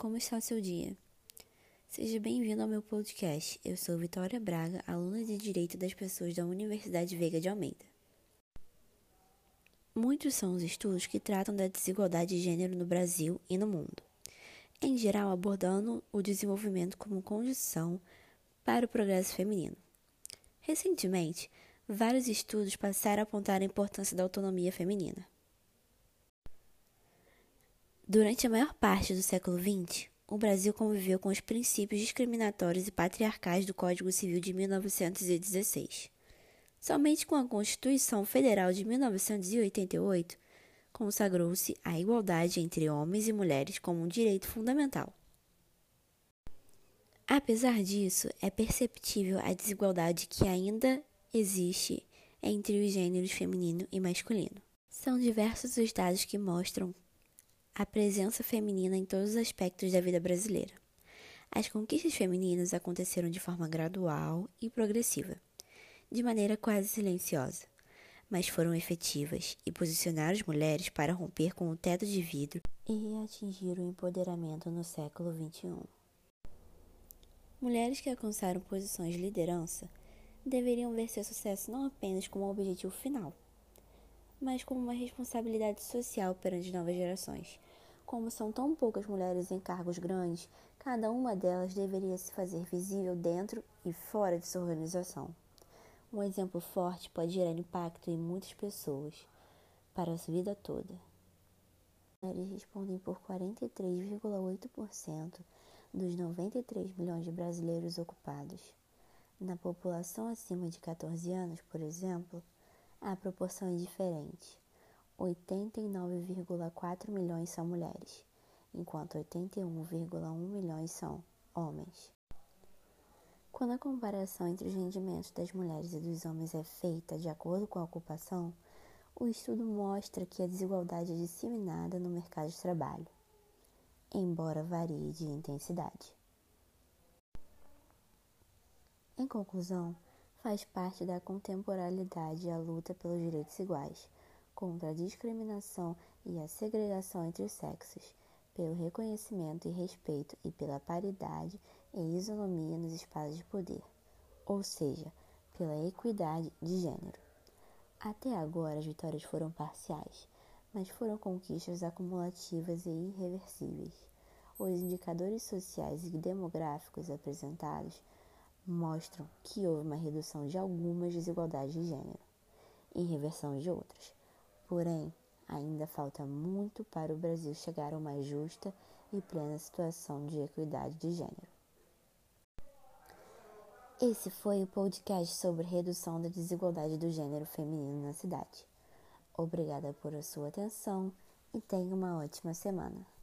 como está o seu dia? Seja bem-vindo ao meu podcast. Eu sou Vitória Braga, aluna de Direito das Pessoas da Universidade Veiga de Almeida. Muitos são os estudos que tratam da desigualdade de gênero no Brasil e no mundo, em geral abordando o desenvolvimento como condição para o progresso feminino. Recentemente, vários estudos passaram a apontar a importância da autonomia feminina. Durante a maior parte do século XX, o Brasil conviveu com os princípios discriminatórios e patriarcais do Código Civil de 1916. Somente com a Constituição Federal de 1988 consagrou-se a igualdade entre homens e mulheres como um direito fundamental. Apesar disso, é perceptível a desigualdade que ainda existe entre os gêneros feminino e masculino. São diversos os dados que mostram a presença feminina em todos os aspectos da vida brasileira. As conquistas femininas aconteceram de forma gradual e progressiva, de maneira quase silenciosa, mas foram efetivas e posicionaram as mulheres para romper com o teto de vidro e atingir o empoderamento no século XXI. Mulheres que alcançaram posições de liderança deveriam ver seu sucesso não apenas como objetivo final, mas como uma responsabilidade social perante novas gerações. Como são tão poucas mulheres em cargos grandes, cada uma delas deveria se fazer visível dentro e fora de sua organização. Um exemplo forte pode gerar impacto em muitas pessoas para a sua vida toda. Mulheres respondem por 43,8% dos 93 milhões de brasileiros ocupados. Na população acima de 14 anos, por exemplo, a proporção é diferente. 89,4 milhões são mulheres, enquanto 81,1 milhões são homens. Quando a comparação entre os rendimentos das mulheres e dos homens é feita de acordo com a ocupação, o estudo mostra que a desigualdade é disseminada no mercado de trabalho, embora varie de intensidade. Em conclusão, faz parte da contemporaneidade a luta pelos direitos iguais, contra a discriminação e a segregação entre os sexos, pelo reconhecimento e respeito e pela paridade e isonomia nos espaços de poder, ou seja, pela equidade de gênero. Até agora as vitórias foram parciais, mas foram conquistas acumulativas e irreversíveis. Os indicadores sociais e demográficos apresentados mostram que houve uma redução de algumas desigualdades de gênero e reversão de outras. Porém, ainda falta muito para o Brasil chegar a uma justa e plena situação de equidade de gênero. Esse foi o podcast sobre redução da desigualdade do gênero feminino na cidade. Obrigada por sua atenção e tenha uma ótima semana.